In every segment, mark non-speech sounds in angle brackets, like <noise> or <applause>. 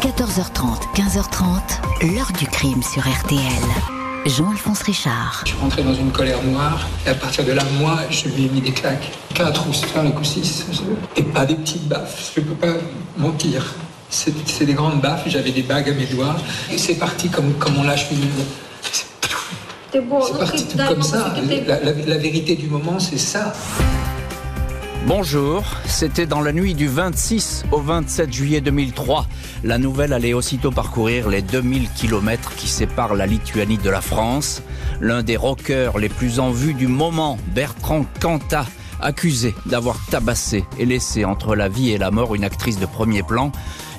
14h30, 15h30, l'heure du crime sur RTL. Jean-Alphonse Richard. Je suis rentré dans une colère noire et à partir de là, moi, je lui ai mis des claques. 4 ou 5 ou 6. Et pas des petites baffes, je peux pas mentir. C'est des grandes baffes, j'avais des bagues à mes doigts. Et c'est parti comme, comme on lâche une... C'est parti tout comme ça. La, la vérité du moment, c'est ça. Bonjour, c'était dans la nuit du 26 au 27 juillet 2003. La nouvelle allait aussitôt parcourir les 2000 km qui séparent la Lituanie de la France. L'un des rockers les plus en vue du moment, Bertrand Cantat, accusé d'avoir tabassé et laissé entre la vie et la mort une actrice de premier plan,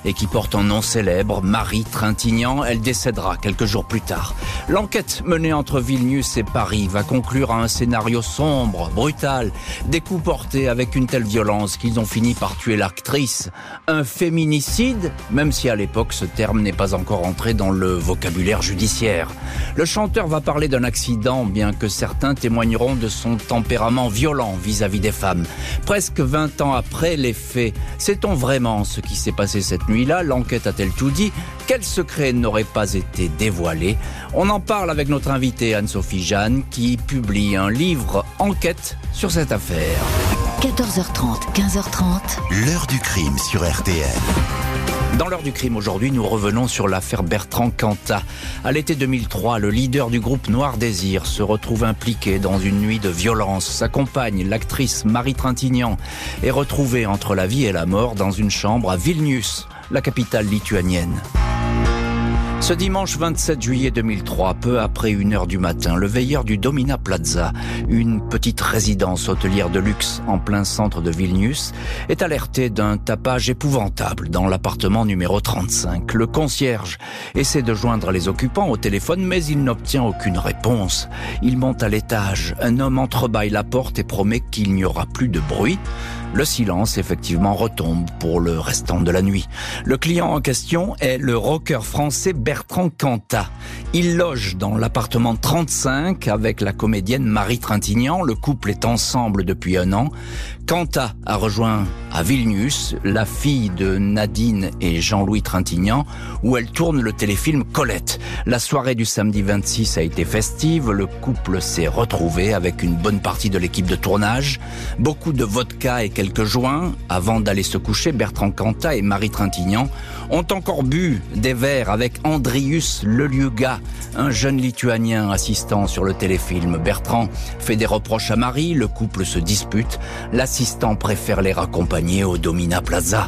et qui porte un nom célèbre, Marie Trintignant. Elle décédera quelques jours plus tard. L'enquête menée entre Vilnius et Paris va conclure à un scénario sombre, brutal, des coups portés avec une telle violence qu'ils ont fini par tuer l'actrice. Un féminicide, même si à l'époque ce terme n'est pas encore entré dans le vocabulaire judiciaire. Le chanteur va parler d'un accident, bien que certains témoigneront de son tempérament violent vis-à-vis -vis des femmes. Presque 20 ans après les faits, sait-on vraiment ce qui s'est passé cette nuit nuit-là, l'enquête a-t-elle tout dit? Quel secret n'aurait pas été dévoilé? On en parle avec notre invitée Anne-Sophie Jeanne qui publie un livre enquête sur cette affaire. 14h30, 15h30. L'heure du crime sur RTL. Dans l'heure du crime aujourd'hui, nous revenons sur l'affaire Bertrand Cantat. À l'été 2003, le leader du groupe Noir Désir se retrouve impliqué dans une nuit de violence. Sa compagne, l'actrice Marie Trintignant, est retrouvée entre la vie et la mort dans une chambre à Vilnius, la capitale lituanienne. Ce dimanche 27 juillet 2003, peu après une heure du matin, le veilleur du Domina Plaza, une petite résidence hôtelière de luxe en plein centre de Vilnius, est alerté d'un tapage épouvantable dans l'appartement numéro 35. Le concierge essaie de joindre les occupants au téléphone, mais il n'obtient aucune réponse. Il monte à l'étage. Un homme entrebâille la porte et promet qu'il n'y aura plus de bruit. Le silence effectivement retombe pour le restant de la nuit. Le client en question est le rocker français Bertrand Cantat. Il loge dans l'appartement 35 avec la comédienne Marie Trintignant. Le couple est ensemble depuis un an. Cantat a rejoint à Vilnius la fille de Nadine et Jean-Louis Trintignant où elle tourne le téléfilm Colette. La soirée du samedi 26 a été festive. Le couple s'est retrouvé avec une bonne partie de l'équipe de tournage. Beaucoup de vodka et quelques joints. Avant d'aller se coucher, Bertrand Cantat et Marie Trintignant ont encore bu des verres avec Andrius Leliuga, un jeune lituanien assistant sur le téléfilm. Bertrand fait des reproches à Marie, le couple se dispute, l'assistant préfère les raccompagner au Domina Plaza.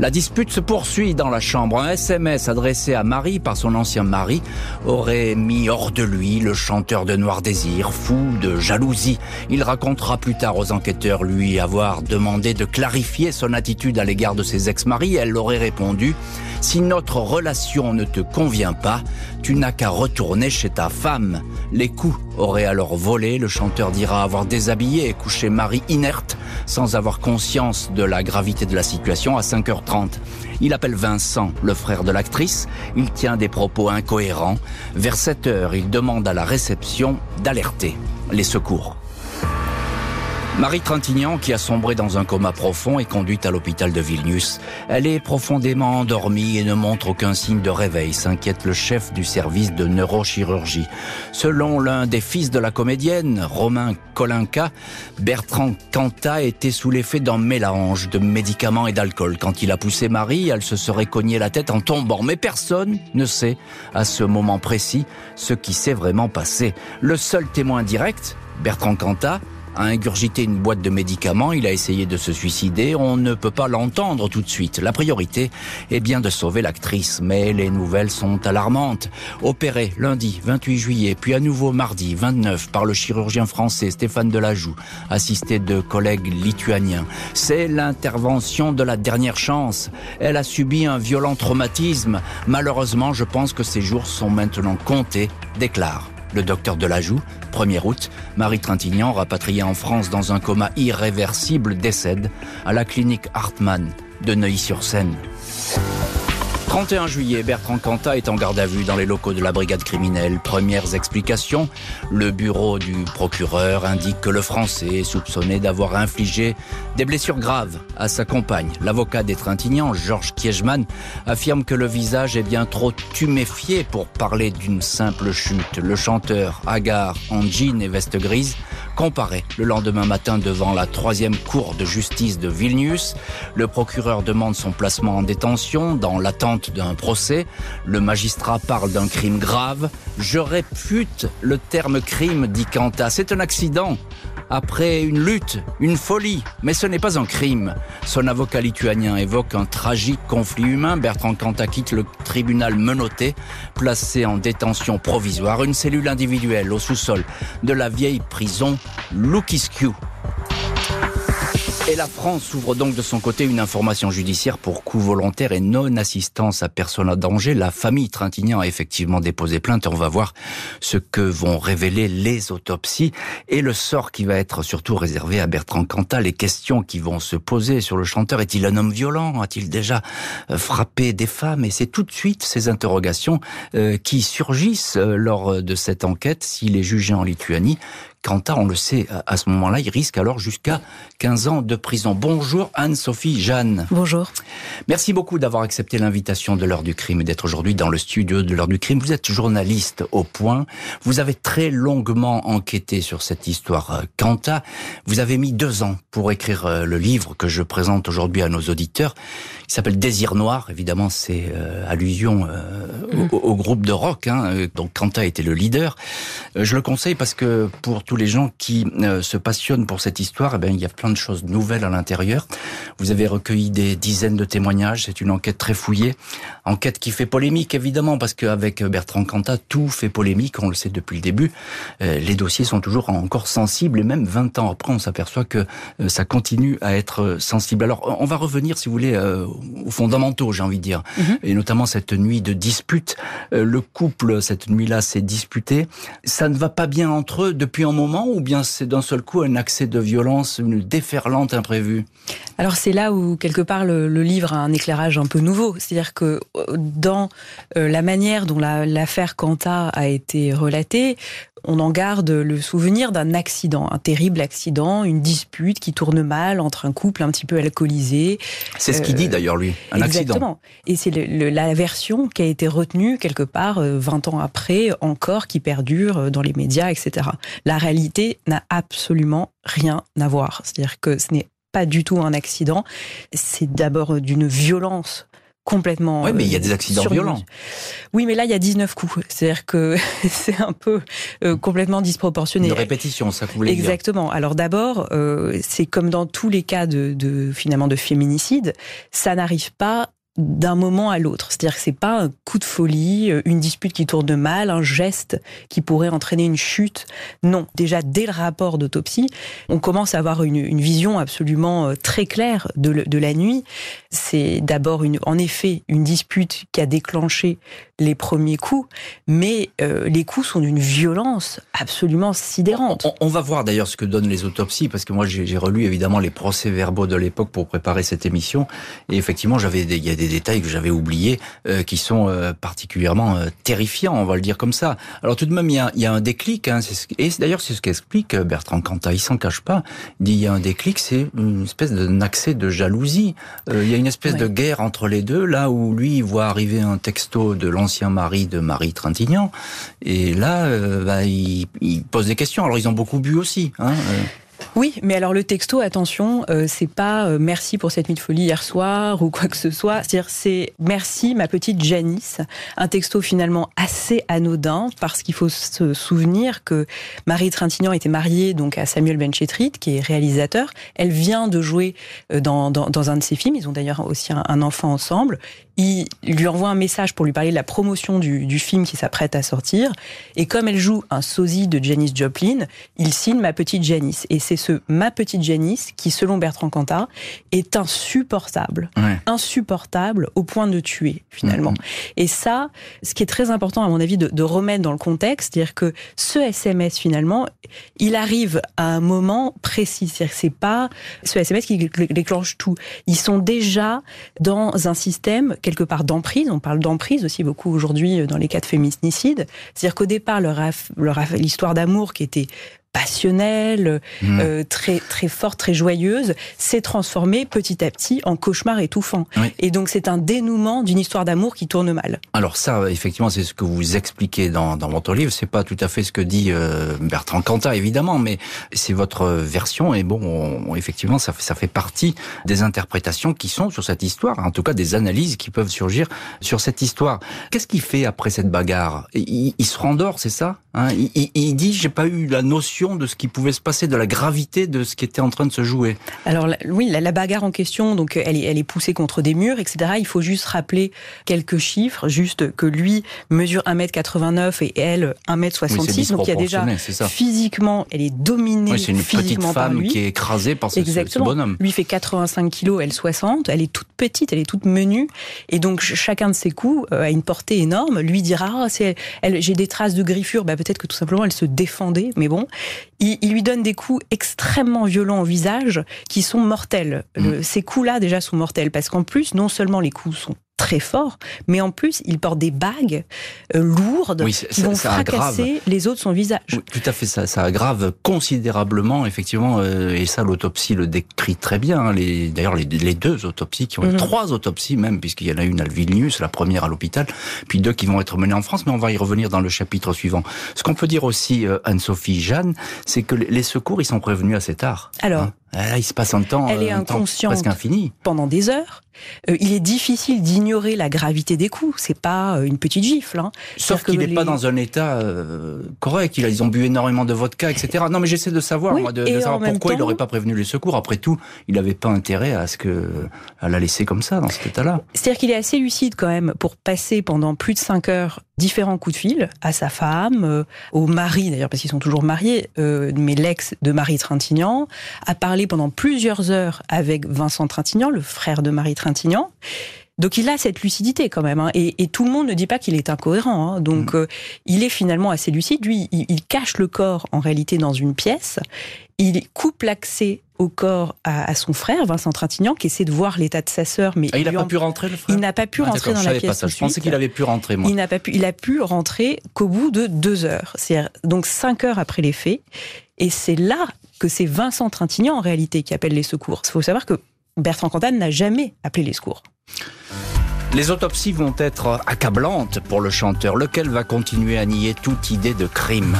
La dispute se poursuit dans la chambre. Un SMS adressé à Marie par son ancien mari aurait mis hors de lui le chanteur de Noir Désir, fou de jalousie. Il racontera plus tard aux enquêteurs lui avoir demandé de clarifier son attitude à l'égard de ses ex-maris. Elle aurait répondu si notre relation ne te convient pas, tu n'as qu'à retourner chez ta femme. Les coups auraient alors volé, le chanteur dira avoir déshabillé et couché Marie inerte, sans avoir conscience de la gravité de la situation à 5h30. Il appelle Vincent, le frère de l'actrice, il tient des propos incohérents. Vers 7h, il demande à la réception d'alerter les secours. Marie Trintignant, qui a sombré dans un coma profond, est conduite à l'hôpital de Vilnius. Elle est profondément endormie et ne montre aucun signe de réveil, s'inquiète le chef du service de neurochirurgie. Selon l'un des fils de la comédienne, Romain Kolinka, Bertrand Cantat était sous l'effet d'un mélange de médicaments et d'alcool. Quand il a poussé Marie, elle se serait cognée la tête en tombant. Mais personne ne sait, à ce moment précis, ce qui s'est vraiment passé. Le seul témoin direct, Bertrand Cantat, a ingurgité une boîte de médicaments, il a essayé de se suicider, on ne peut pas l'entendre tout de suite. La priorité est bien de sauver l'actrice, mais les nouvelles sont alarmantes. Opéré lundi 28 juillet, puis à nouveau mardi 29 par le chirurgien français Stéphane Delajoux, assisté de collègues lituaniens. C'est l'intervention de la dernière chance. Elle a subi un violent traumatisme. Malheureusement, je pense que ses jours sont maintenant comptés, déclare le docteur Delajoux, 1er août, Marie Trintignant, rapatriée en France dans un coma irréversible, décède à la clinique Hartmann de Neuilly-sur-Seine. 31 juillet, Bertrand Cantat est en garde à vue dans les locaux de la brigade criminelle. Premières explications, le bureau du procureur indique que le Français est soupçonné d'avoir infligé des blessures graves à sa compagne. L'avocat des Trintignants, Georges Kiechman, affirme que le visage est bien trop tuméfié pour parler d'une simple chute. Le chanteur, hagard en jean et veste grise, comparaît le lendemain matin devant la troisième cour de justice de Vilnius. Le procureur demande son placement en détention dans l'attente d'un procès. Le magistrat parle d'un crime grave. Je répute le terme crime, dit Quanta. C'est un accident après une lutte, une folie, mais ce n'est pas un crime. Son avocat lituanien évoque un tragique conflit humain. Bertrand Cantat quitte le tribunal menotté, placé en détention provisoire, une cellule individuelle au sous-sol de la vieille prison Lukiscu. Et la France ouvre donc de son côté une information judiciaire pour coup volontaire et non-assistance à personne en danger. La famille Trintignant a effectivement déposé plainte on va voir ce que vont révéler les autopsies et le sort qui va être surtout réservé à Bertrand Cantat. Les questions qui vont se poser sur le chanteur. Est-il un homme violent? A-t-il déjà euh, frappé des femmes? Et c'est tout de suite ces interrogations euh, qui surgissent euh, lors de cette enquête s'il est jugé en Lituanie Quentin, on le sait, à ce moment-là, il risque alors jusqu'à 15 ans de prison. Bonjour Anne-Sophie Jeanne. Bonjour. Merci beaucoup d'avoir accepté l'invitation de l'heure du crime et d'être aujourd'hui dans le studio de l'heure du crime. Vous êtes journaliste au point. Vous avez très longuement enquêté sur cette histoire Quentin. Euh, Vous avez mis deux ans pour écrire euh, le livre que je présente aujourd'hui à nos auditeurs. Il s'appelle Désir Noir. Évidemment, c'est euh, allusion mm. au, groupe de rock. Hein. Donc Quentin était le leader. je le conseille parce que pour tous les gens qui euh, se passionnent pour cette histoire, eh bien, il y a plein de choses nouvelles à l'intérieur. Vous avez recueilli des dizaines de témoignages. C'est une enquête très fouillée. Enquête qui fait polémique, évidemment, parce qu'avec Bertrand Cantat, tout fait polémique. On le sait depuis le début. Euh, les dossiers sont toujours encore sensibles et même 20 ans après, on s'aperçoit que euh, ça continue à être sensible. Alors, on va revenir, si vous voulez, aux fondamentaux, j'ai envie de dire. Mhm. Et notamment cette nuit de dispute. Le couple, cette nuit-là, s'est disputé. Ça ne va pas bien entre eux depuis un moment ou bien c'est d'un seul coup un accès de violence, une déferlante imprévue Alors c'est là où quelque part le, livre a un éclairage un peu nouveau. C'est-à-dire que euh, dans euh, la manière dont l'affaire Quanta a été relatée, on en garde le souvenir d'un accident, un terrible accident, une dispute qui tourne mal entre un couple un petit peu alcoolisé. C'est ce qu'il dit euh, d'ailleurs lui, un exactement. Et c'est la version qui a été retenue quelque part 20 ans après encore, qui perdure dans les médias, etc. La réalité n'a absolument rien à voir. C'est-à-dire que ce n'est pas du tout un accident. C'est d'abord d'une violence complètement. Oui, mais il y a des accidents violents. Oui, mais là, il y a 19 coups. C'est-à-dire que <laughs> c'est un peu euh, complètement disproportionné. Une répétition, ça vous voulez Exactement. Alors d'abord, euh, c'est comme dans tous les cas de, de finalement de féminicide, ça n'arrive pas d'un moment à l'autre. C'est-à-dire que c'est pas un coup de folie, euh, une dispute qui tourne mal, un geste qui pourrait entraîner une chute. Non. Déjà, dès le rapport d'autopsie, on commence à avoir une, une vision absolument euh, très claire de, de la nuit. C'est d'abord en effet, une dispute qui a déclenché les premiers coups, mais euh, les coups sont d'une violence absolument sidérante. On, va voir d'ailleurs ce que donnent les autopsies, parce que moi j'ai relu évidemment les procès-verbaux de l'époque pour préparer cette émission, et effectivement j'avais il y a des détails que j'avais oubliés euh, qui sont euh, particulièrement terrifiants, on va le dire comme ça. Alors tout de même il y a, un déclic, hein, et d'ailleurs c'est ce qu'explique Bertrand Cantat, il s'en cache pas, il dit il y a un déclic, c'est une espèce d'un accès de jalousie, espèce de guerre entre les deux, là où lui il voit arriver un texto de l'ancien ancien mari de Marie Trintignant. Et là, euh, bah, il, il, pose des questions. Alors, ils ont beaucoup bu aussi. Hein, euh. Oui, mais alors le texto, attention, euh, c'est pas euh, merci pour cette nuit de folie hier soir ou quoi que ce soit. C'est-à-dire c'est merci ma petite Janice. Un texto finalement assez anodin parce qu'il faut se souvenir que Marie Trintignant était mariée donc à Samuel Benchetrit, qui est réalisateur. Elle vient de jouer euh, dans, dans, dans un de ses films. Ils ont d'ailleurs aussi un, un, enfant ensemble. Il lui envoie un message pour lui parler de la promotion du, du film qui s'apprête à sortir. Et comme elle joue un sosie de Janice Joplin, il signe ma petite Janice. Et c'est ce ma petite Janice qui, selon Bertrand Cantat, est insupportable, insupportable au point de tuer finalement. Mm-hmm. Et ça, ce qui est très important à mon avis de, de remettre dans le contexte, c'est-à-dire que ce SMS finalement, il arrive à un moment précis, c'est-à-dire que c'est pas ce SMS qui déclenche tout. Ils sont déjà dans un système quelque part d'emprise. On parle d'emprise aussi beaucoup aujourd'hui euh, dans les cas de féminicide. C'est-à-dire qu'au départ, leur, leur l'histoire d'amour qui était passionnelle, mmh. euh, très très forte, très joyeuse, s'est transformée petit à petit en cauchemar étouffant. Et donc c'est un dénouement d'une histoire d'amour qui tourne mal. Alors ça, effectivement, c'est ce que vous expliquez dans, dans votre livre. C'est pas tout à fait ce que dit euh, Bertrand Cantat, évidemment, mais c'est votre version. Et bon, effectivement, ça fait, ça fait partie des interprétations qui sont sur cette histoire, en tout cas des analyses qui peuvent surgir sur cette histoire. Qu'est-ce qu'il fait après cette bagarre? Il, il, se rendort, c'est ça? Hein? Il, il dit, j'ai pas eu la notion de ce qui pouvait se passer, de la gravité de ce qui était en train de se jouer. Alors oui, la, bagarre en question, donc elle est, elle est poussée contre des murs, etc. Il faut juste rappeler quelques chiffres, juste que lui mesure 1m89 et elle 1m66, donc il y a déjà physiquement, elle est dominée. Oui, c'est une petite femme qui est écrasée par ce, Exactement. bonhomme. Lui fait 85 kilos, elle 60, elle est toute petite, elle est toute menue, et donc chacun de ses coups euh, a une portée énorme. Lui dira, ah, j'ai des traces de griffures, bah, peut-être que tout simplement elle se défendait, mais bon il, lui donne des coups extrêmement violents au visage qui sont mortels. Mm. ces coups-là déjà sont mortels parce qu'en plus, non seulement les coups sont très fort, mais en plus, il porte des bagues euh, lourdes qui vont fracasser les os de son visage. tout à fait, ça, ça aggrave considérablement, effectivement, euh, et ça, l'autopsie le décrit très bien. Hein, les, D'ailleurs, les, deux autopsies, qui ont mhm. trois autopsies même, puisqu'il y en a une à Vilnius, la première à l'hôpital, puis deux qui vont être menées en France, mais on va y revenir dans le chapitre suivant. Ce qu'on peut dire aussi, euh, Anne-Sophie Jeanne, c'est que les secours, ils sont prévenus assez tard. Alors, hein. Ah, il se passe un temps, Elle est presque infini. Pendant des heures. Euh, il est difficile d'ignorer la gravité des coups. C'est pas euh, une petite gifle. Hein. Sauf qu'il n'est pas dans un état euh, correct. Ils ont bu énormément de vodka, etc. Non, mais j'essaie de savoir, moi, de, savoir pourquoi il n'aurait pas prévenu les secours. Après tout, il n'avait pas intérêt à ce que à la laisser comme ça, dans cet état-là. C'est-à-dire qu'il est assez lucide quand même pour passer pendant plus de cinq heures différents coups de fil à sa femme, au mari d'ailleurs, parce qu'ils sont toujours mariés, mais l'ex de Marie Trintignant, a parlé pendant plusieurs heures avec Vincent Trintignant, le frère de Marie Trintignant. Donc il a cette lucidité quand même, hein. et, tout le monde ne dit pas qu'il est incohérent. Hein. Donc mm. euh, il est finalement assez lucide. Lui, il, cache le corps en réalité dans une pièce. Il coupe l'accès au corps à, son frère, Vincent Trintignant, qui essaie de voir l'état de sa sœur, mais ah, il n'a pas pu rentrer le frère. Il n'a pas pu ah, rentrer dans la pièce. Je pensais qu'il avait pu rentrer. Moi. Il n'a pas pu. Il a pu rentrer qu'au bout de deux heures, c'est donc cinq heures après les faits. Et c'est là que c'est Vincent Trintignant en réalité qui appelle les secours. Il faut savoir que Bertrand Cantat n'a jamais appelé les secours. Les autopsies vont être accablantes pour le chanteur, lequel va continuer à nier toute idée de crime?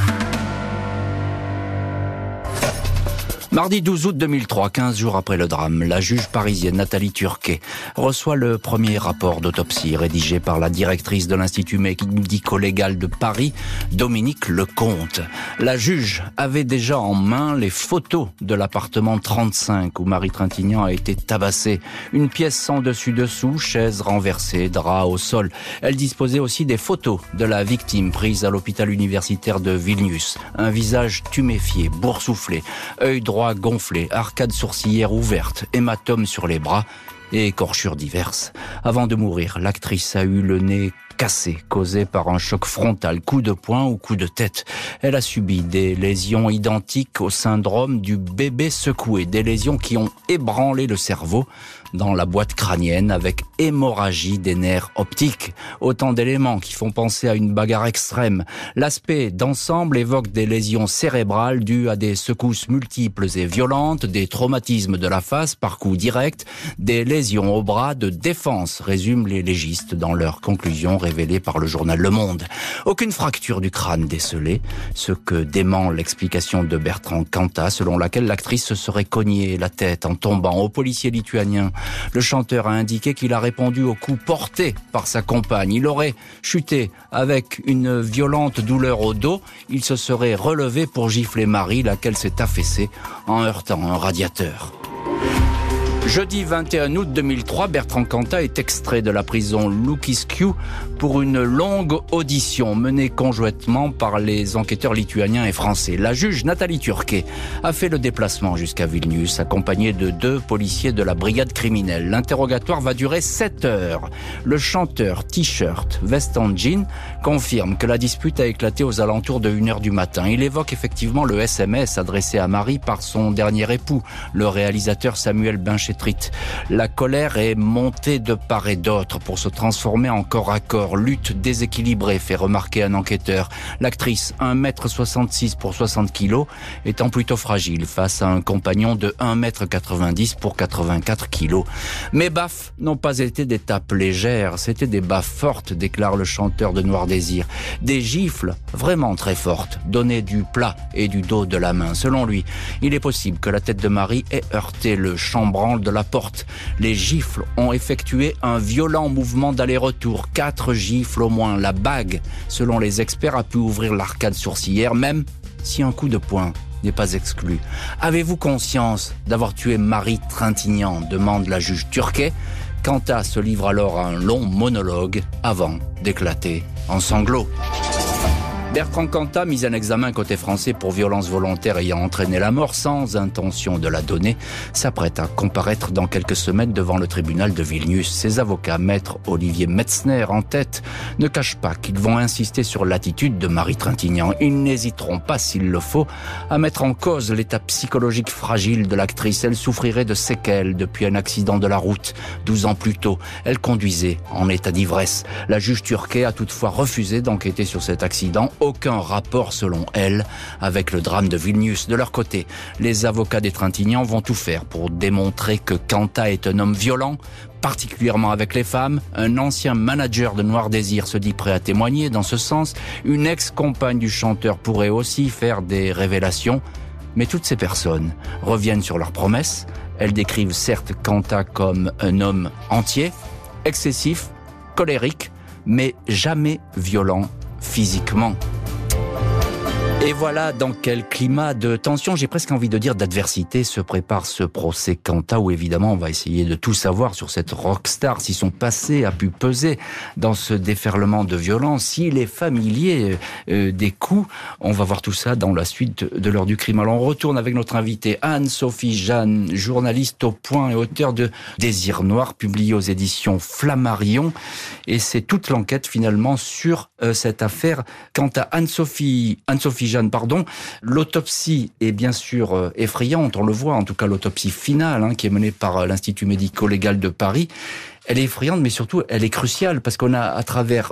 Mardi 12 août 2003, 15 jours après le drame, la juge parisienne Nathalie Turquet reçoit le premier rapport d'autopsie rédigé par la directrice de l'Institut médico-légal de Paris, Dominique Lecomte. La juge avait déjà en main les photos de l'appartement 35 où Marie Trintignant a été tabassée. Une pièce sans dessus-dessous, chaise renversée, drap au sol. Elle disposait aussi des photos de la victime prise à l'hôpital universitaire de Vilnius. Un visage tuméfié, boursouflé, œil droit gonflé, arcade sourcilière ouverte, hématome sur les bras et écorchures diverses. Avant de mourir, l'actrice a eu le nez cassé, causé par un choc frontal, coup de poing ou coup de tête. Elle a subi des lésions identiques au syndrome du bébé secoué, des lésions qui ont ébranlé le cerveau dans la boîte crânienne avec hémorragie des nerfs optiques. Autant d'éléments qui font penser à une bagarre extrême. L'aspect d'ensemble évoque des lésions cérébrales dues à des secousses multiples et violentes, des traumatismes de la face par coup direct, des lésions au bras de défense, résument les légistes dans leur conclusion révélée par le journal Le Monde. Aucune fracture du crâne décelée, ce que dément l'explication de Bertrand Cantat selon laquelle l'actrice se serait cognée la tête en tombant au policier lituanien le chanteur a indiqué qu'il a répondu au coup porté par sa compagne. Il aurait chuté avec une violente douleur au dos. Il se serait relevé pour gifler Marie, laquelle s'est affaissée en heurtant un radiateur. Jeudi 21 août 2003, Bertrand Cantat est extrait de la prison Lukiscu pour une longue audition menée conjointement par les enquêteurs lituaniens et français. La juge Nathalie Turquet a fait le déplacement jusqu'à Vilnius, accompagnée de deux policiers de la brigade criminelle. L'interrogatoire va durer 7 heures. Le chanteur T-shirt, veste jean, confirme que la dispute a éclaté aux alentours de 1 heure du matin. Il évoque effectivement le SMS adressé à Marie par son dernier époux, le réalisateur Samuel Binchet la colère est montée de part et d'autre pour se transformer en corps à corps. Lutte déséquilibrée, fait remarquer un enquêteur. L'actrice, 1m66 pour 60 kg, étant plutôt fragile face à un compagnon de 1m90 pour 84 kg. Mes baffes n'ont pas été des tapes légères, c'était des baffes fortes, déclare le chanteur de Noir Désir. Des gifles vraiment très fortes, données du plat et du dos de la main. Selon lui, il est possible que la tête de Marie ait heurté le chambranle de la porte. Les gifles ont effectué un violent mouvement d'aller-retour. Quatre gifles au moins. La bague, selon les experts, a pu ouvrir l'arcade sourcilière, même si un coup de poing n'est pas exclu. Avez-vous conscience d'avoir tué Marie Trintignant? demande la juge turquet. Quanta se livre alors à un long monologue avant d'éclater en sanglots. Bertrand Cantat, mis en examen côté français pour violence volontaire ayant entraîné la mort sans intention de la donner, s'apprête à comparaître dans quelques semaines devant le tribunal de Vilnius. Ses avocats, maître Olivier Metzner en tête, ne cachent pas qu'ils vont insister sur l'attitude de Marie Trintignant. Ils n'hésiteront pas, s'il le faut, à mettre en cause l'état psychologique fragile de l'actrice. Elle souffrirait de séquelles depuis un accident de la route. Douze ans plus tôt, elle conduisait en état d'ivresse. La juge turquée a toutefois refusé d'enquêter sur cet accident aucun rapport, selon elle, avec le drame de Vilnius. De leur côté, les avocats des Trintignants vont tout faire pour démontrer que Kanta est un homme violent, particulièrement avec les femmes. Un ancien manager de Noir Désir se dit prêt à témoigner dans ce sens. Une ex-compagne du chanteur pourrait aussi faire des révélations. Mais toutes ces personnes reviennent sur leurs promesses. Elles décrivent certes Kanta comme un homme entier, excessif, colérique, mais jamais violent physiquement. Et voilà dans quel climat de tension, j'ai presque envie de dire d'adversité, se prépare ce procès Quanta où évidemment on va essayer de tout savoir sur cette rockstar, si son passé a pu peser dans ce déferlement de violence, s'il est familier euh, des coups. On va voir tout ça dans la suite de l'heure du crime. Alors on retourne avec notre invitée Anne-Sophie Jeanne, journaliste au point et auteur de Désir Noir, publié aux éditions Flammarion. Et c'est toute l'enquête finalement sur euh, cette affaire. Quant à Anne-Sophie, Anne-Sophie Jeanne, pardon, l'autopsie est bien sûr euh, effrayante, on le voit, en tout cas l'autopsie finale, hein, qui est menée par euh, l'Institut médico-légal de Paris. Elle est effrayante, mais surtout, elle est cruciale parce qu'on a, à travers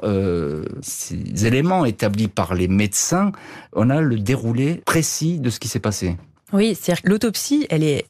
ces éléments établis par les médecins, on a le déroulé précis de ce qui s'est passé. Oui, c'est-à-dire que l'autopsie, elle est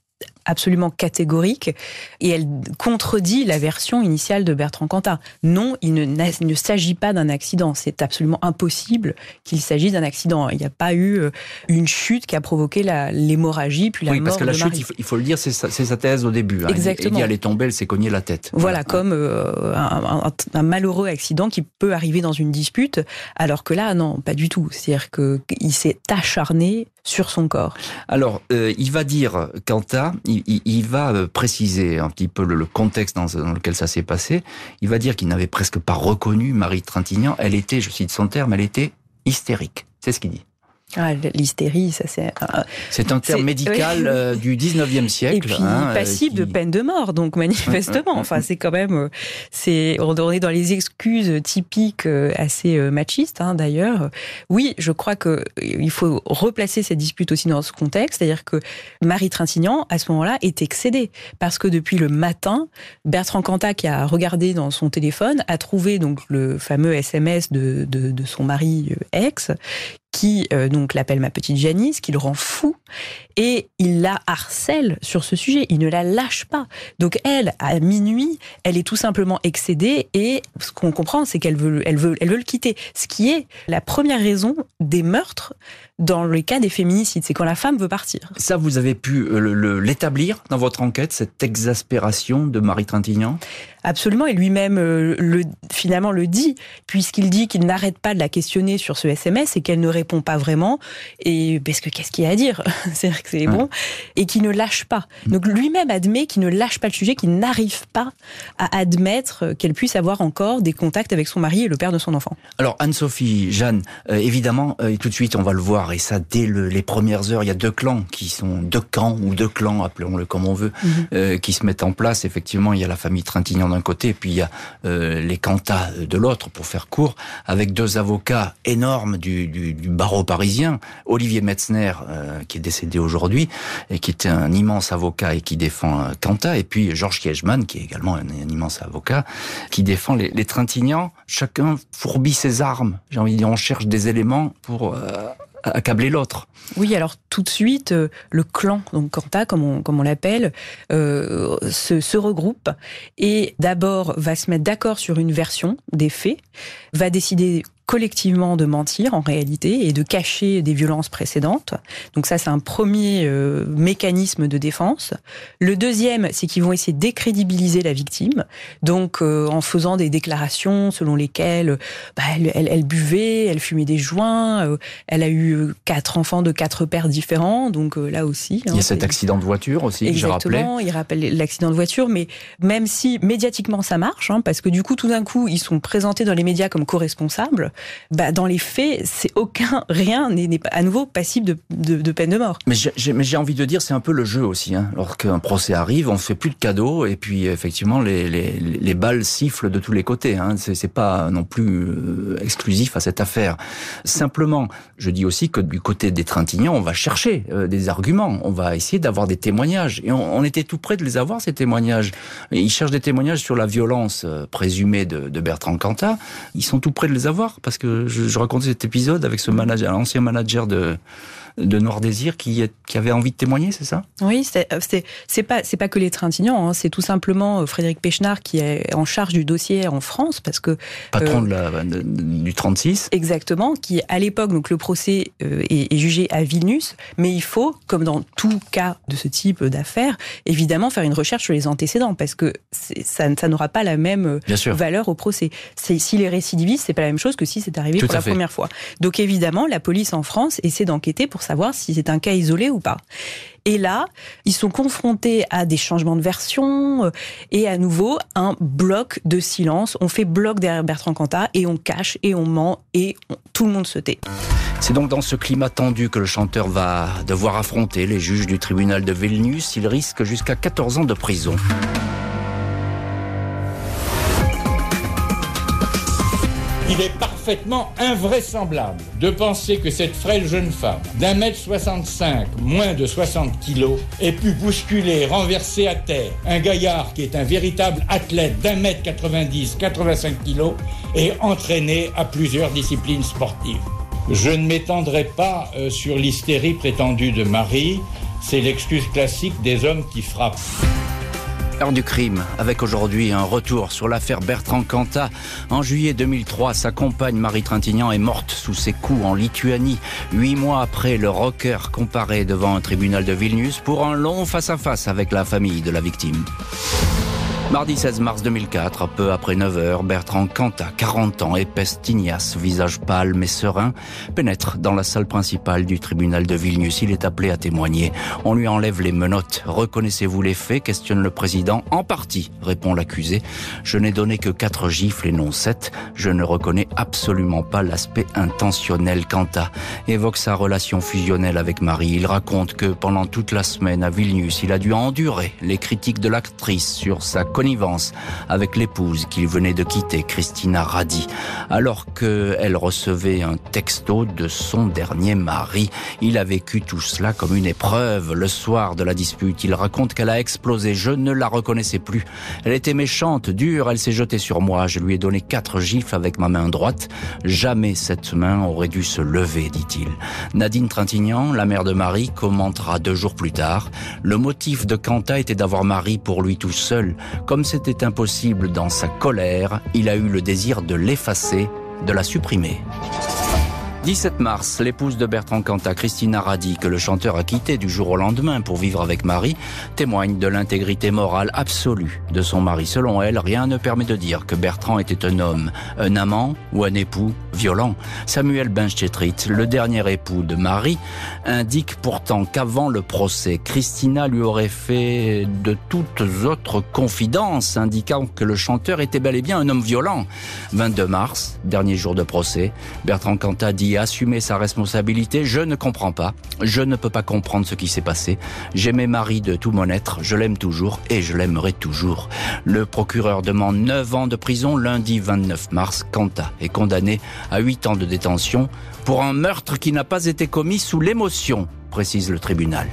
absolument catégorique et elle contredit la version initiale de Bertrand Cantat. Non, il ne, ne s'agit pas d'un accident. C'est absolument impossible qu'il s'agisse d'un accident. Il n'y a pas eu euh, une chute qui a provoqué l'hémorragie puis la oui, parce que la chute, il faut, le dire, c'est sa, sa, thèse au début. Hein. Exactement. Il, elle est tombée, elle s'est cognée la tête. Voilà, comme euh, un, un, un, malheureux accident qui peut arriver dans une dispute, alors que là, non, pas du tout. C'est-à-dire qu'il s'est acharné sur son corps. Alors, euh, il va dire, Quentin, il, va euh, préciser un petit peu le, contexte dans, dans, lequel ça s'est passé. Il va dire qu'il n'avait presque pas reconnu Marie Trintignant. Elle était, je cite son terme, elle était hystérique. C'est ce qu'il dit. Ah, l'hystérie, ça c'est. c'est un terme médical euh, du 19e siècle. Et puis hein, passible qui... de peine de mort, donc manifestement. enfin, c'est quand même, euh, c'est on est dans les excuses typiques euh, assez machistes, hein, d'ailleurs. Oui, je crois que il faut replacer cette dispute aussi dans ce contexte, c'est-à-dire que Marie Trintignant, à ce moment-là, est excédée parce que depuis le matin, Bertrand Cantat, qui a regardé dans son téléphone, a trouvé donc le fameux SMS de, de, de son mari ex, qui euh, donc l'appelle ma petite Janice, qui le rend fou, et il la harcèle sur ce sujet, il ne la lâche pas. Donc elle, à minuit, elle est tout simplement excédée, et ce qu'on comprend, c'est qu'elle veut, elle veut, elle veut le quitter. Ce qui est la première raison des meurtres dans le cas des féminicides, c'est quand la femme veut partir. Ça, vous avez pu euh, l'établir dans votre enquête, cette exaspération de Marie Trintignant? Absolument, et lui-même euh, le, finalement le dit, puisqu'il dit qu'il n'arrête pas de la questionner sur ce SMS et qu'elle ne répond pas vraiment, et parce que qu'est-ce qu'il y a à dire <laughs> C'est vrai que c'est bon, et qui ne lâche pas. Donc lui-même admet qu'il ne lâche pas le sujet, qu'il n'arrive pas à admettre qu'elle puisse avoir encore des contacts avec son mari et le père de son enfant. Alors Anne-Sophie, Jeanne, euh, évidemment, euh, tout de suite on va le voir, et ça dès les premières heures, il y a deux clans qui sont deux camps ou deux clans, appelons-le comme on veut, mhm. euh, qui se mettent en place. Effectivement, il y a la famille Trintignant d'un côté, et puis il y a les Cantats de l'autre, pour faire court, avec deux avocats énormes du, du, du barreau parisien, Olivier Metzner, qui est décédé aujourd'hui, et qui était un immense avocat et qui défend Cantat, et puis Georges Kiechman, qui est également un, immense avocat, qui défend les, les Trintignants. Chacun fourbit ses armes. J'ai envie de dire, on cherche des éléments pour euh, accabler l'autre. Oui, alors tout de suite, euh, le clan, donc Quanta, comme on, l'appelle, euh, se, regroupe et d'abord va se mettre d'accord sur une version des faits, va décider collectivement de mentir en réalité et de cacher des violences précédentes. Donc ça, c'est un premier euh, mécanisme de défense. Le deuxième, c'est qu'ils vont essayer de décrédibiliser la victime, donc euh, en faisant des déclarations selon lesquelles bah, elle, elle, elle, buvait, elle fumait des joints, euh, elle a eu quatre enfants de quatre pères différents, donc là aussi. Hein, il y a cet accident de voiture aussi, Exactement, il rappelle l'accident de voiture, mais même si médiatiquement ça marche, hein, parce que du coup, tout d'un coup, ils sont présentés dans les médias comme co-responsables, bah, dans les faits, c'est aucun, rien n'est à nouveau passible de, peine de mort. Mais j'ai envie de dire, c'est un peu le jeu aussi. Hein. Lorsqu'un procès arrive, on fait plus de cadeaux et puis effectivement, les, les, les balles sifflent de tous les côtés. Hein. C'est pas non plus euh, exclusif à cette affaire. Simplement, je dis aussi que du côté des Trintignants, on va chercher euh, des arguments, on va essayer d'avoir des témoignages. Et on, était tout près de les avoir, ces témoignages. ils cherchent des témoignages sur la violence euh, présumée de, Bertrand Cantat. Ils sont tout près de les avoir que je, racontais cet épisode avec ce manager, manager de de Noir Désir qui, qui avait envie de témoigner, c'est ça? Oui, c'est euh, pas c'est pas que les Trintignants, hein, c'est tout simplement euh, Frédéric Pechnard qui est en charge du dossier en France parce que patron euh, de la, du 36. Exactement, qui à l'époque donc le procès est, jugé à Vilnius, mais il faut, comme dans tout cas de ce type d'affaires, évidemment faire une recherche sur les antécédents parce que ça, ça n'aura pas la même valeur au procès. Si les récidivistes, c'est pas la même chose que si c'est arrivé pour la première fois. Donc évidemment, la police en France essaie d'enquêter pour savoir si c'est un cas isolé ou pas. Et là, ils sont confrontés à des changements de version euh, et à nouveau un bloc de silence. On fait bloc derrière Bertrand Cantat et on cache et on ment et tout le monde se tait. C'est donc dans ce climat tendu que le chanteur va devoir affronter les juges du tribunal de Vilnius. Il risque jusqu'à 14 ans de prison. Il est parfaitement invraisemblable de penser que cette frêle jeune femme d'un mètre 65, moins de 60 kilos, ait pu bousculer, renverser à terre un gaillard qui est un véritable athlète d'un mètre 90, 85 kilos et entraîné à plusieurs disciplines sportives. Je ne m'étendrai pas euh, sur l'hystérie prétendue de Marie, c'est l'excuse classique des hommes qui frappent du crime, avec aujourd'hui un retour sur l'affaire Bertrand Cantat. En juillet 2003, sa compagne Marie Trintignant est morte sous ses coups en Lituanie. Huit mois après, le rocker comparé devant un tribunal de Vilnius pour un long face-à-face -face avec la famille de la victime. Mardi 16 mars 2004, peu après 9 heures, Bertrand Cantat, 40 ans, épaisse tignasse, visage pâle mais serein, pénètre dans la salle principale du tribunal de Vilnius. Il est appelé à témoigner. On lui enlève les menottes. Reconnaissez-vous les faits? questionne le président. En partie, répond l'accusé. Je n'ai donné que quatre gifles et non sept. Je ne reconnais absolument pas l'aspect intentionnel. Cantat évoque sa relation fusionnelle avec Marie. Il raconte que pendant toute la semaine à Vilnius, il a dû endurer les critiques de l'actrice sur sa avec l'épouse qu'il venait de quitter, Christina Radi, alors qu'elle recevait un texto de son dernier mari. Il a vécu tout cela comme une épreuve. Le soir de la dispute, il raconte qu'elle a explosé. Je ne la reconnaissais plus. Elle était méchante, dure, elle s'est jetée sur moi. Je lui ai donné quatre gifles avec ma main droite. Jamais cette main aurait dû se lever, dit-il. Nadine Trintignant, la mère de Marie, commentera deux jours plus tard. Le motif de Quentin était d'avoir Marie pour lui tout seul. Comme c'était impossible dans sa colère, il a eu le désir de l'effacer, de la supprimer. 17 mars, l'épouse de Bertrand Cantat, Christina Radi, que le chanteur a quitté du jour au lendemain pour vivre avec Marie, témoigne de l'intégrité morale absolue de son mari. Selon elle, rien ne permet de dire que Bertrand était un homme, un amant ou un époux violent. Samuel Benchetrit, le dernier époux de Marie, indique pourtant qu'avant le procès, Christina lui aurait fait de toutes autres confidences, indiquant que le chanteur était bel et bien un homme violent. 22 mars, dernier jour de procès, Bertrand Cantat dit assumer sa responsabilité. Je ne comprends pas. Je ne peux pas comprendre ce qui s'est passé. J'aimais Marie de tout mon être. Je l'aime toujours et je l'aimerai toujours. Le procureur demande 9 ans de prison lundi 29 mars. Quanta est condamné à 8 ans de détention pour un meurtre qui n'a pas été commis sous l'émotion, précise le tribunal.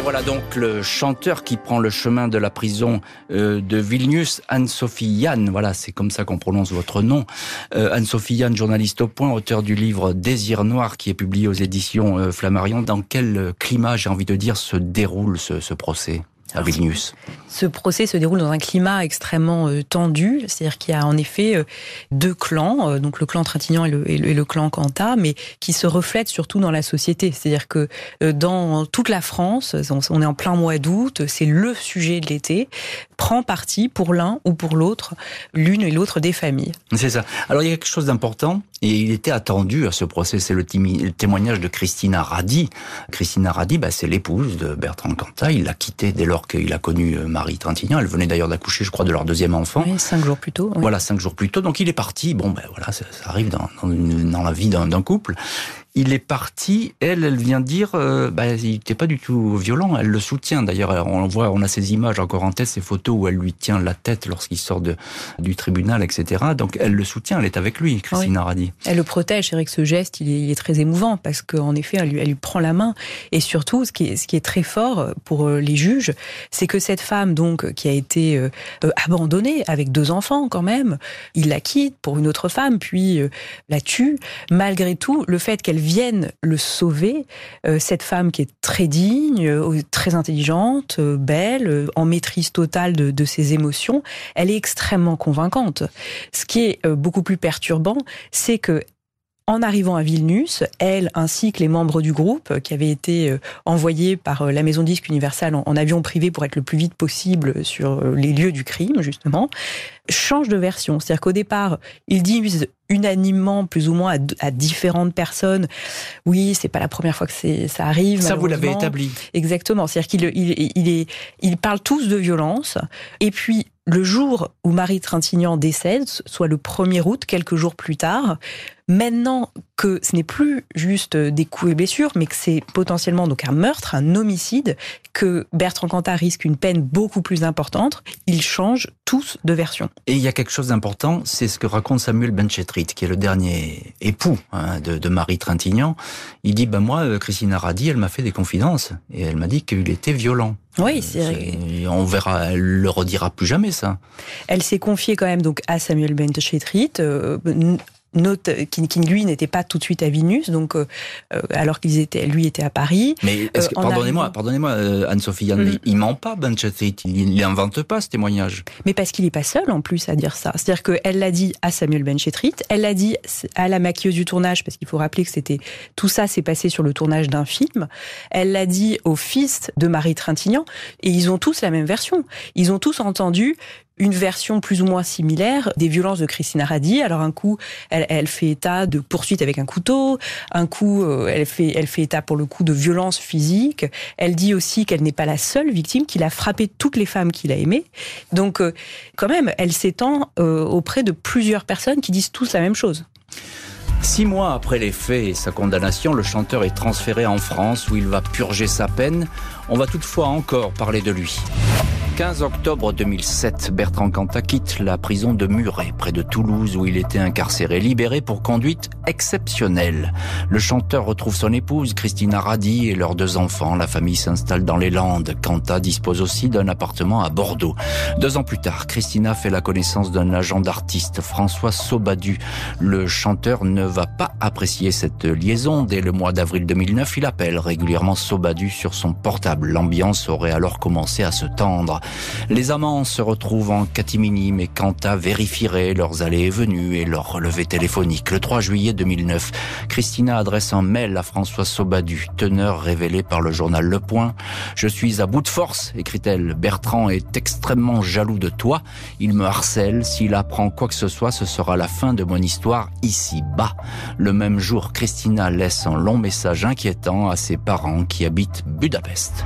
Et voilà donc le chanteur qui prend le chemin de la prison euh, de Vilnius, Anne-Sophie Yann. Voilà, c'est comme ça qu'on prononce votre nom. Euh, Anne-Sophie Yann, journaliste au point, auteur du livre Désir noir qui est publié aux éditions euh, Flammarion. Dans quel climat, j'ai envie de dire, se déroule ce, ce procès? À Vilnius. Ce procès se déroule dans un climat extrêmement euh, tendu, c'est-à-dire qu'il y a en effet euh, deux clans, euh, donc le clan Trintignant et le, et le, clan Cantat, mais qui se reflètent surtout dans la société. C'est-à-dire que dans toute la France, on est en plein mois d'août, c'est le sujet de l'été, prend parti pour l'un ou pour l'autre, l'une et l'autre des familles. C'est ça. Alors il y a quelque chose d'important, et il était attendu à ce procès, c'est le, témoignage de Christina Radi. Christina Radi, bah, c'est l'épouse de Bertrand Cantat, il l'a quitté dès lors qu'il a connu euh, Marie Trintignant. Elle venait d'ailleurs d'accoucher, je crois, de leur deuxième enfant. Oui, cinq jours plus tôt. Voilà, cinq jours plus tôt. Donc il est parti. Bon, ben voilà, ça, arrive dans, dans la vie d'un couple il est parti. Elle, elle vient dire, euh, bah, il n'était pas du tout violent. Elle le soutient. D'ailleurs, on voit, on a ces images encore en tête, ces photos où elle lui tient la tête lorsqu'il sort de, du tribunal, etc. Donc, elle le soutient. Elle est avec lui, Christine oui. Elle le protège. C'est vrai que ce geste, il est, très émouvant parce qu'en effet, elle lui, elle lui, prend la main. Et surtout, ce qui est, ce qui est très fort pour euh, les juges, c'est que cette femme, donc, qui a été euh, abandonnée avec deux enfants quand même, il la quitte pour une autre femme, puis la tue. Malgré tout, le fait qu'elle viennent le sauver. Euh, cette femme qui est très digne, euh, très intelligente, euh, belle, en maîtrise totale de, ses émotions, elle est extrêmement convaincante. Ce qui est beaucoup plus perturbant, c'est que en arrivant à Vilnius, elle ainsi que les membres du groupe qui avaient été envoyés par la maison disque Universal en, avion privé pour être le plus vite possible sur les lieux du crime, justement, changent de version. C'est-à-dire qu'au départ, ils disent unanimement, plus ou moins à, différentes personnes, oui, c'est pas la première fois que ça arrive. Ça, vous l'avez établi. Exactement. C'est-à-dire qu'ils il, il est, ils parlent tous de violence. Et puis, le jour où Marie Trintignant décède, soit le 1er août, quelques jours plus tard, maintenant que ce n'est plus juste des coups et blessures, mais que c'est potentiellement donc un meurtre, un homicide, que Bertrand Cantat risque une peine beaucoup plus importante, ils changent tous de version. Et il y a quelque chose d'important, c'est ce que raconte Samuel Benchetrit, qui est le dernier époux hein, de, Marie Trintignant. Il dit, ben moi, euh, Christina Radi, elle m'a fait des confidences, et elle m'a dit qu'il était violent. Oui, c'est On verra, elle le redira plus jamais ça. Elle s'est confiée quand même donc à Samuel Benchetrit, euh, note qui, qui lui n'était pas tout de suite à Vilnius, donc euh, euh alors qu'ils étaient, lui était à Paris. Mais euh, pardonnez-moi, pardonnez-moi, euh, Anne-Sophie, mm. il ment pas, Ben il n'invente pas ce témoignage? Mais parce qu'il n'est pas seul en plus à dire ça. C'est-à-dire qu'elle l'a dit à Samuel Benchetrit, elle l'a dit à la maquilleuse du tournage, parce qu'il faut rappeler que c'était tout ça s'est passé sur le tournage d'un film. Elle l'a dit au fils de Marie Trintignant, et ils ont tous la même version. Ils ont tous entendu une version plus ou moins similaire des violences de Christina Radi. Alors un coup, elle, fait état de poursuite avec un couteau, un coup, euh, elle fait, elle fait état pour le coup de violences physiques. Elle dit aussi qu'elle n'est pas la seule victime, qu'il a frappé toutes les femmes qu'il a aimées. Donc, euh, quand même, elle s'étend euh, auprès de plusieurs personnes qui disent tous la même chose. Six mois après les faits et sa condamnation, le chanteur est transféré en France où il va purger sa peine. On va toutefois encore parler de lui. 15 octobre 2007, Bertrand Cantat quitte la prison de Muret, près de Toulouse, où il était incarcéré, libéré pour conduite exceptionnelle. Le chanteur retrouve son épouse, Christina Radi, et leurs deux enfants. La famille s'installe dans les Landes. Cantat dispose aussi d'un appartement à Bordeaux. Deux ans plus tard, Christina fait la connaissance d'un agent d'artiste, François Sobadu. Le chanteur ne va pas apprécier cette liaison. Dès le mois d'avril 2009, il appelle régulièrement Sobadu sur son portable. L'ambiance aurait alors commencé à se tendre. Les amants se retrouvent en catimini, mais Quanta vérifierait leurs allées et venues et leurs relevés téléphoniques. Le 3 juillet 2009, Christina adresse un mail à François Sobadu, teneur révélé par le journal Le Point. Je suis à bout de force, écrit-elle. Bertrand est extrêmement jaloux de toi. Il me harcèle. S'il apprend quoi que ce soit, ce sera la fin de mon histoire ici-bas. Le même jour, Christina laisse un long message inquiétant à ses parents qui habitent Budapest.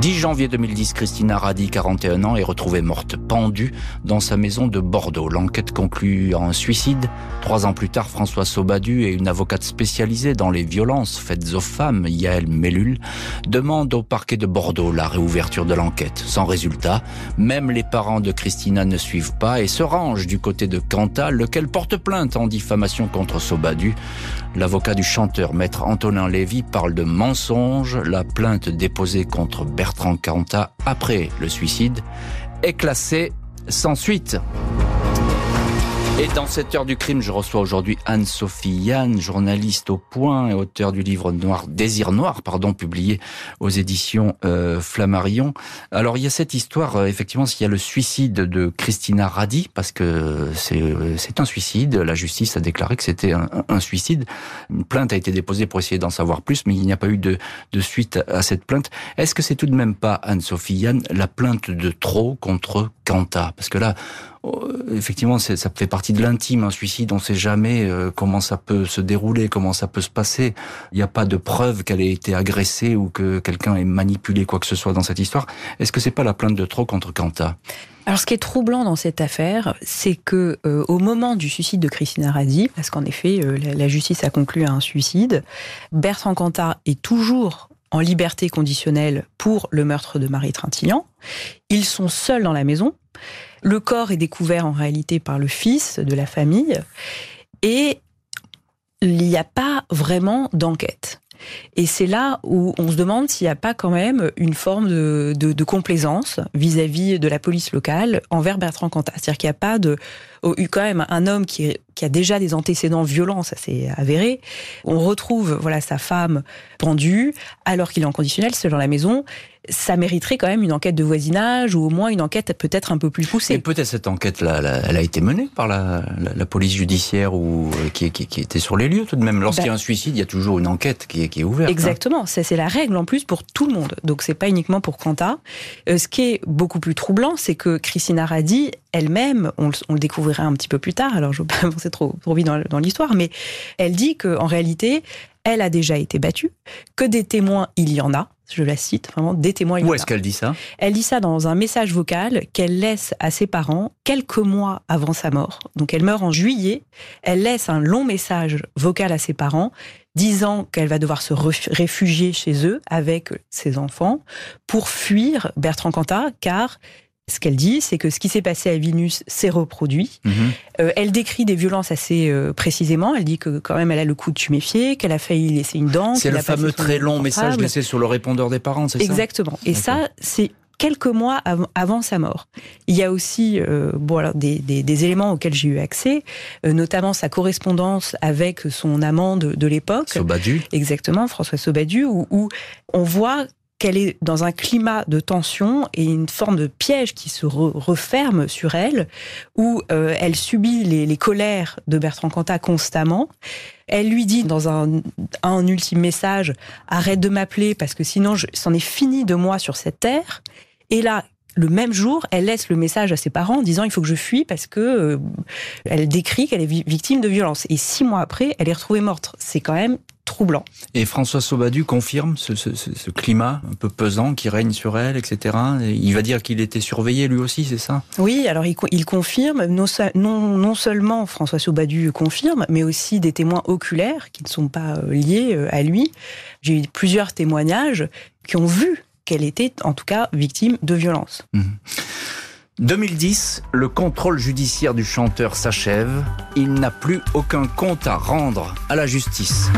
10 janvier 2010, Christina Radi, 41 ans, est retrouvée morte pendue dans sa maison de Bordeaux. L'enquête conclut en suicide. Trois ans plus tard, François Sobadu et une avocate spécialisée dans les violences faites aux femmes, Yael Mellul, demandent au parquet de Bordeaux la réouverture de l'enquête. Sans résultat, même les parents de Christina ne suivent pas et se rangent du côté de Cantal, lequel porte plainte en diffamation contre Sobadu. L'avocat du chanteur, maître Antonin Lévy, parle de mensonge. La plainte déposée contre Bertrand Cantat après le suicide est classée sans suite. Et dans cette heure du crime, je reçois aujourd'hui Anne-Sophie Yann, journaliste au Point et auteur du livre Noir, Désir Noir, pardon, publié aux éditions euh, Flammarion. Alors il y a cette histoire, euh, effectivement, s'il y a le suicide de Christina Radi, parce que c'est euh, un suicide. La justice a déclaré que c'était un, un, suicide. Une plainte a été déposée pour essayer d'en savoir plus, mais il n'y a pas eu de, de suite à cette plainte. Est-ce que c'est tout de même pas Anne-Sophie Yann la plainte de trop contre Quanta Parce que là, effectivement, ça fait partie de l'intime, un suicide. On ne sait jamais euh, comment ça peut se dérouler, comment ça peut se passer. Il n'y a pas de preuve qu'elle ait été agressée ou que quelqu'un ait manipulé quoi que ce soit dans cette histoire. Est-ce que c'est pas la plainte de trop contre Quanta alors, ce qui est troublant dans cette affaire, c'est que euh, au moment du suicide de Christina Radi, parce qu'en effet, la, la, justice a conclu à un suicide, Bertrand Cantat est toujours en liberté conditionnelle pour le meurtre de Marie Trintignant. Ils sont seuls dans la maison. Le corps est découvert en réalité par le fils de la famille et il n'y a pas vraiment d'enquête. Et c'est là où on se demande s'il n'y a pas quand même une forme de, complaisance vis-à-vis -vis de la police locale envers Bertrand Cantat. C'est-à-dire qu'il n'y a pas de, eu quand même un homme qui, qui a déjà des antécédents violents, ça s'est avéré. On retrouve voilà sa femme pendue alors qu'il est en conditionnel seul dans la maison. Ça mériterait quand même une enquête de voisinage ou au moins une enquête peut-être un peu plus poussée. Et peut-être cette enquête-là, elle a été menée par la, la, la police judiciaire ou euh, qui, qui, qui, était sur les lieux tout de même. Lorsqu'il y a un suicide, il y a toujours une enquête qui est, qui est ouverte. Hein. Exactement, hein. c'est la règle en plus pour tout le monde. Donc c'est pas uniquement pour Quentin. Euh, ce qui est beaucoup plus troublant, c'est que Christina Radi elle-même, on, on, le découvrirait un petit peu plus tard. Alors je veux pas <laughs> avancer trop, trop vite dans, dans l'histoire, mais elle dit que en réalité, elle a déjà été battue, que des témoins, il y en a. Je la cite vraiment, des témoins. Il Où est-ce qu'elle dit ça? Elle dit ça dans un message vocal qu'elle laisse à ses parents quelques mois avant sa mort. Donc elle meurt en juillet. Elle laisse un long message vocal à ses parents disant qu'elle va devoir se réfugier chez eux avec ses enfants pour fuir Bertrand Cantat, car ce qu'elle dit, c'est que ce qui s'est passé à Vilnius s'est reproduit. Mmh. Euh, elle décrit des violences assez euh, précisément. Elle dit que quand même elle a le coup de tuméfier, qu'elle a failli laisser une dent. C'est le fameux très long message laissé sur le répondeur des parents, c'est ça? Exactement. Et ça, c'est quelques mois avant, avant, sa mort. Il y a aussi euh, bon, alors des, des, des, éléments auxquels j'ai eu accès, euh, notamment sa correspondance avec son amant de, de l'époque. Sobadu. Exactement, François Sobadu, où, où on voit qu'elle est dans un climat de tension et une forme de piège qui se re referme sur elle, où euh, elle subit les, colères de Bertrand Cantat constamment. Elle lui dit dans un, ultime message arrête de m'appeler parce que sinon c'en est fini de moi sur cette terre. Et là, le même jour, elle laisse le message à ses parents en disant il faut que je fuis parce que euh, elle décrit qu'elle est victime de violence. Et six mois après, elle est retrouvée morte. C'est quand même troublant. Et François Sobadu confirme ce, ce, ce, climat un peu pesant qui règne sur elle, etc. Et il va dire qu'il était surveillé lui aussi, c'est ça? Oui, alors il, il confirme, non, non, non, seulement François Sobadu confirme, mais aussi des témoins oculaires qui ne sont pas euh, liés euh, à lui. J'ai eu plusieurs témoignages qui ont vu qu'elle était en tout cas victime de violence. Mmh. 2010, le contrôle judiciaire du chanteur s'achève. Il n'a plus aucun compte à rendre à la justice.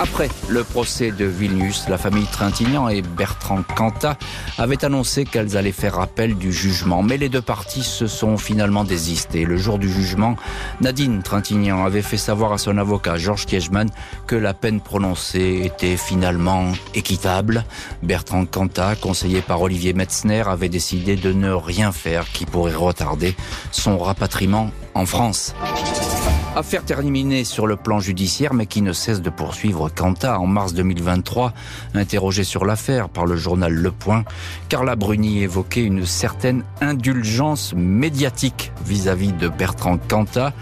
Après le procès de Vilnius, la famille Trintignant et Bertrand Cantat avaient annoncé qu'elles allaient faire appel du jugement. Mais les deux parties se sont finalement désistées. Le jour du jugement, Nadine Trintignant avait fait savoir à son avocat Georges Kiechman que la peine prononcée était finalement équitable. Bertrand Cantat, conseillé par Olivier Metzner, avait décidé de ne rien faire qui pourrait retarder son rapatriement en France. Affaire terminée sur le plan judiciaire, mais qui ne cesse de poursuivre Quanta. En mars 2023, interrogé sur l'affaire par le journal Le Point, Carla Bruni évoquait une certaine indulgence médiatique vis-à-vis de Bertrand Cantat,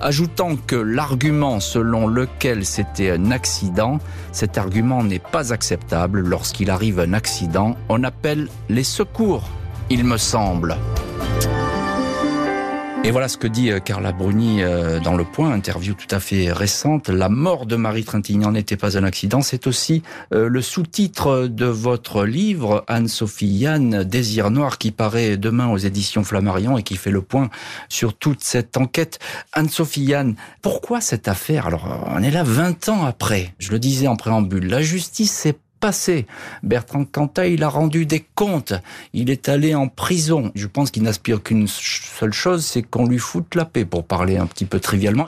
ajoutant que l'argument selon lequel c'était un accident, cet argument n'est pas acceptable. Lorsqu'il arrive un accident, on appelle les secours, il me semble. Et voilà ce que dit euh, Carla Bruni euh, dans Le Point, interview tout à fait récente. La mort de Marie Trintignant n'était pas un accident. C'est aussi euh, le sous-titre de votre livre, Anne-Sophie Yann, Désir Noir, qui paraît demain aux éditions Flammarion et qui fait le point sur toute cette enquête. Anne-Sophie Yann, pourquoi cette affaire? Alors, on est là 20 ans après. Je le disais en préambule. La justice s'est passé. Bertrand Cantat, il a rendu des comptes. Il est allé en prison. Je pense qu'il n'aspire qu'une seule chose, c'est qu'on lui foute la paix, pour parler un petit peu trivialement.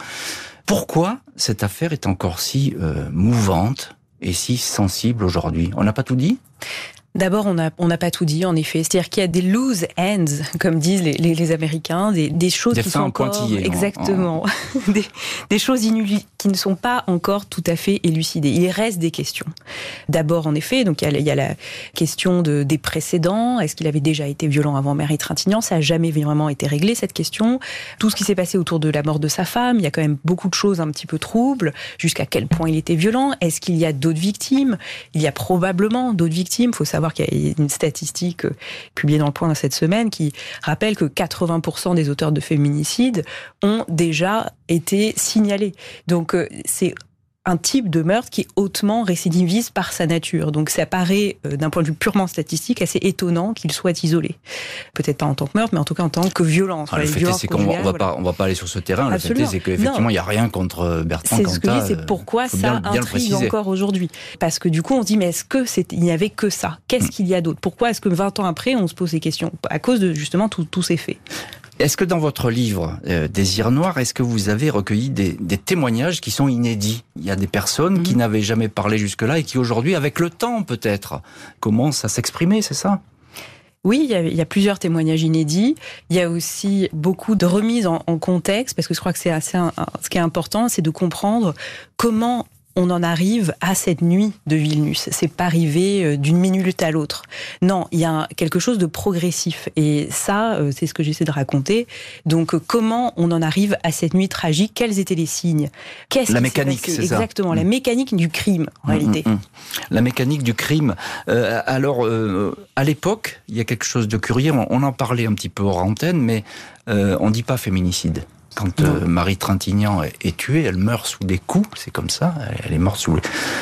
Pourquoi cette affaire est encore si euh, mouvante et si sensible aujourd'hui? On n'a pas tout dit? D'abord, on n'a on pas tout dit, en effet. C'est-à-dire qu'il y a des loose ends, comme disent les, les, les Américains, des, des choses qui sont encore exactement <laughs> Des, des, choses qui ne sont pas encore tout à fait élucidées. Il reste des questions. D'abord, en effet, donc il y a, il y a la question de, des précédents. Est-ce qu'il avait déjà été violent avant Marie Trintignant? Ça n'a jamais vraiment été réglé cette question. Tout ce qui s'est passé autour de la mort de sa femme, il y a quand même beaucoup de choses un petit peu troubles. Jusqu'à quel point il était violent? Est-ce qu'il y a d'autres victimes? Il y a probablement d'autres victimes. Il faut savoir qu'il y a une statistique euh, publiée dans le point cette semaine qui rappelle que 80% des auteurs de féminicides ont déjà été signalés. Donc euh, c'est un type de meurtre qui est hautement récidiviste par sa nature. Donc ça paraît, euh, d'un point de vue purement statistique, assez étonnant qu'il soit isolé. Peut-être pas en tant que meurtre, mais en tout cas en tant que violence. Ah, le fait c'est qu'on va, pas, on va pas aller sur ce terrain. Le fait c'est qu'effectivement, il n'y a rien contre euh, Bertrand C'est ce que c'est pourquoi ça intrigue encore aujourd'hui. Parce que du coup, on se dit, mais est-ce que c'est, il n'y avait que ça? Qu'est-ce hmm. qu'il y a d'autre? Pourquoi est-ce que 20 ans après, on se pose ces questions? À cause de justement tous ces faits. Est-ce que dans votre livre euh, Désir noir, est-ce que vous avez recueilli des, des, témoignages qui sont inédits? Il y a des personnes qui mhm. n'avaient jamais parlé jusque-là et qui aujourd'hui, avec le temps peut-être, commencent à s'exprimer, c'est ça? Oui, il y, a, il y, a, plusieurs témoignages inédits. Il y a aussi beaucoup de remises en, en contexte, parce que je crois que c'est assez, ce qui est important, c'est de comprendre comment on en arrive à cette nuit de Vilnius. C'est pas arrivé euh, d'une minute à l'autre. Non, il y a quelque chose de progressif. Et ça, euh, c'est ce que j'essaie de raconter. Donc, euh, comment on en arrive à cette nuit tragique? Quels étaient les signes? Qu'est-ce La mécanique, c'est ça Exactement, la mm. mécanique du crime, en mm, réalité. Mm, la mécanique du crime. alors, à l'époque, il y a quelque chose de curieux. On, en parlait un petit peu hors antenne, mais on dit pas féminicide. Quand euh, Marie Trintignant est, tuée, elle meurt sous des coups, c'est comme ça, elle est morte sous,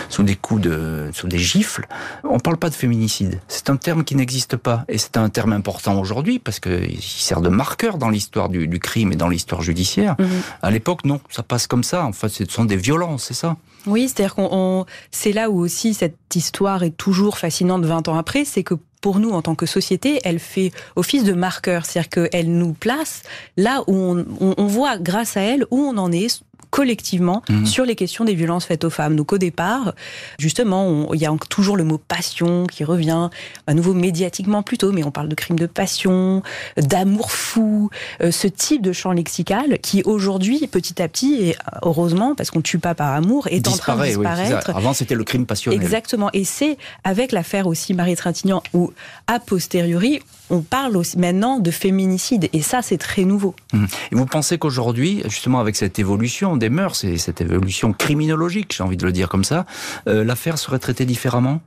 sous des coups de, sous des gifles. On parle pas de féminicide. C'est un terme qui n'existe pas. Et c'est un terme important aujourd'hui parce qu'il sert de marqueur dans l'histoire du, du, crime et dans l'histoire judiciaire. Mhm. À l'époque, non, ça passe comme ça. En fait, ce sont des violences, c'est ça. Oui, c'est-à-dire qu'on, c'est là où aussi cette histoire est toujours fascinante 20 ans après, c'est que pour nous, en tant que société, elle fait office de marqueur, c'est-à-dire qu'elle nous place là où on, on, voit, grâce à elle, où on en est collectivement mmh. sur les questions des violences faites aux femmes. Donc au départ, justement, il y a toujours le mot passion qui revient, à nouveau médiatiquement plutôt, mais on parle de crimes de passion, d'amour fou, euh, ce type de champ lexical qui aujourd'hui, petit à petit, et heureusement, parce qu'on tue pas par amour, est en train de disparaître. Avant, c'était le crime passionnel. Exactement. Et c'est avec l'affaire aussi Marie Trintignant où, a posteriori, on parle maintenant de féminicide. Et ça, c'est très nouveau. Mmh. Et vous pensez qu'aujourd'hui, justement, avec cette évolution des mœurs et cette évolution criminologique, j'ai envie de le dire comme ça, euh, l'affaire serait traitée différemment?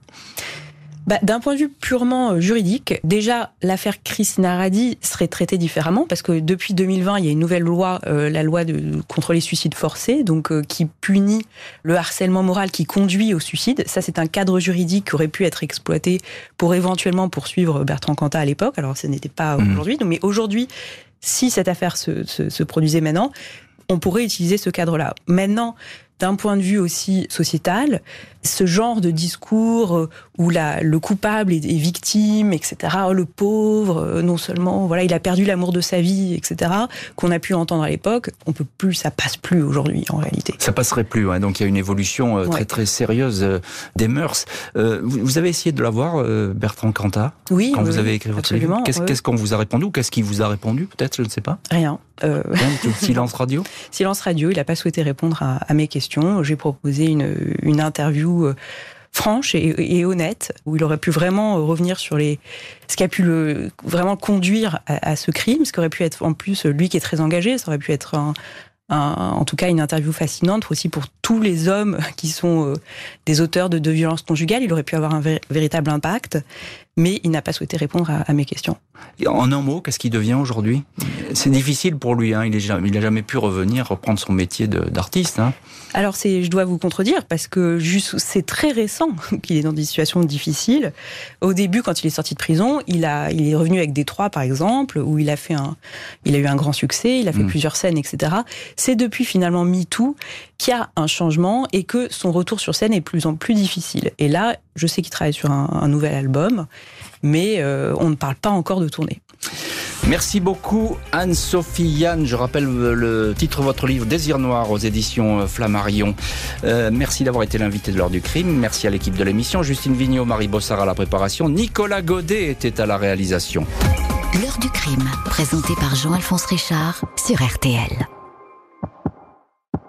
Bah, D'un point de vue purement euh, juridique, déjà l'affaire Chris Naradi serait traitée différemment parce que depuis 2020, il y a une nouvelle loi, euh, la loi de, contre les suicides forcés, donc euh, qui punit le harcèlement moral qui conduit au suicide. Ça, c'est un cadre juridique qui aurait pu être exploité pour éventuellement poursuivre Bertrand Cantat à l'époque. Alors, ce n'était pas mmh. aujourd'hui, mais aujourd'hui, si cette affaire se, se, se produisait maintenant, on pourrait utiliser ce cadre-là. Maintenant, d'un point de vue aussi sociétal, ce genre de discours euh, où la, le coupable est, victime, etc. Oh, le pauvre, euh, non seulement voilà, il a perdu l'amour de sa vie, etc. Qu'on a pu entendre à l'époque, on peut plus, ça passe plus aujourd'hui en réalité. Ça passerait plus, hein, donc il y a une évolution euh, très très sérieuse des mœurs. vous, avez essayé de l'avoir, Bertrand Cantat? Oui. Quand vous avez écrit votre livre, qu'est-ce qu'on vous a répondu ou qu'est-ce qui vous a répondu Peut-être, je ne sais pas. Rien. Silence radio? <laughs> Silence radio, il n'a pas souhaité répondre à, mes questions. J'ai proposé une, une interview euh, franche et, honnête, où il aurait pu vraiment revenir sur les, ce qui a pu vraiment conduire à, ce crime, ce qui aurait pu être en plus lui qui est très engagé, ça aurait pu être en tout cas une interview fascinante aussi pour tous les hommes <laughs> qui sont euh, des auteurs de violences conjugales. Il aurait pu avoir un véritable impact, mais il n'a pas souhaité répondre à, mes questions. en un mot, qu'est-ce qu'il devient aujourd'hui? C'est difficile pour lui. Hein. Il n'a jamais pu revenir reprendre son métier d'artiste. Hein. Alors c'est, je dois vous contredire parce que c'est très récent <laughs> qu'il est dans des situations difficiles. Au début, quand il est sorti de prison, il a, il est revenu avec Détroit par exemple, où il a fait un, il a eu un grand succès, il a fait mm. plusieurs scènes, etc. C'est depuis finalement MeToo qu'il y a un changement et que son retour sur scène est de plus en plus difficile. Et là, je sais qu'il travaille sur un, nouvel album, mais euh, on ne parle pas encore de tournée. Merci beaucoup Anne-Sophie Yann. Je rappelle le titre de votre livre Désir noir aux éditions euh, Flammarion. Euh, merci d'avoir été l'invité de l'heure du crime. Merci à l'équipe de l'émission. Justine Vignot, Marie Bossard à la préparation. Nicolas Godet était à la réalisation. L'heure du crime, présenté par Jean-Alphonse Richard sur RTL.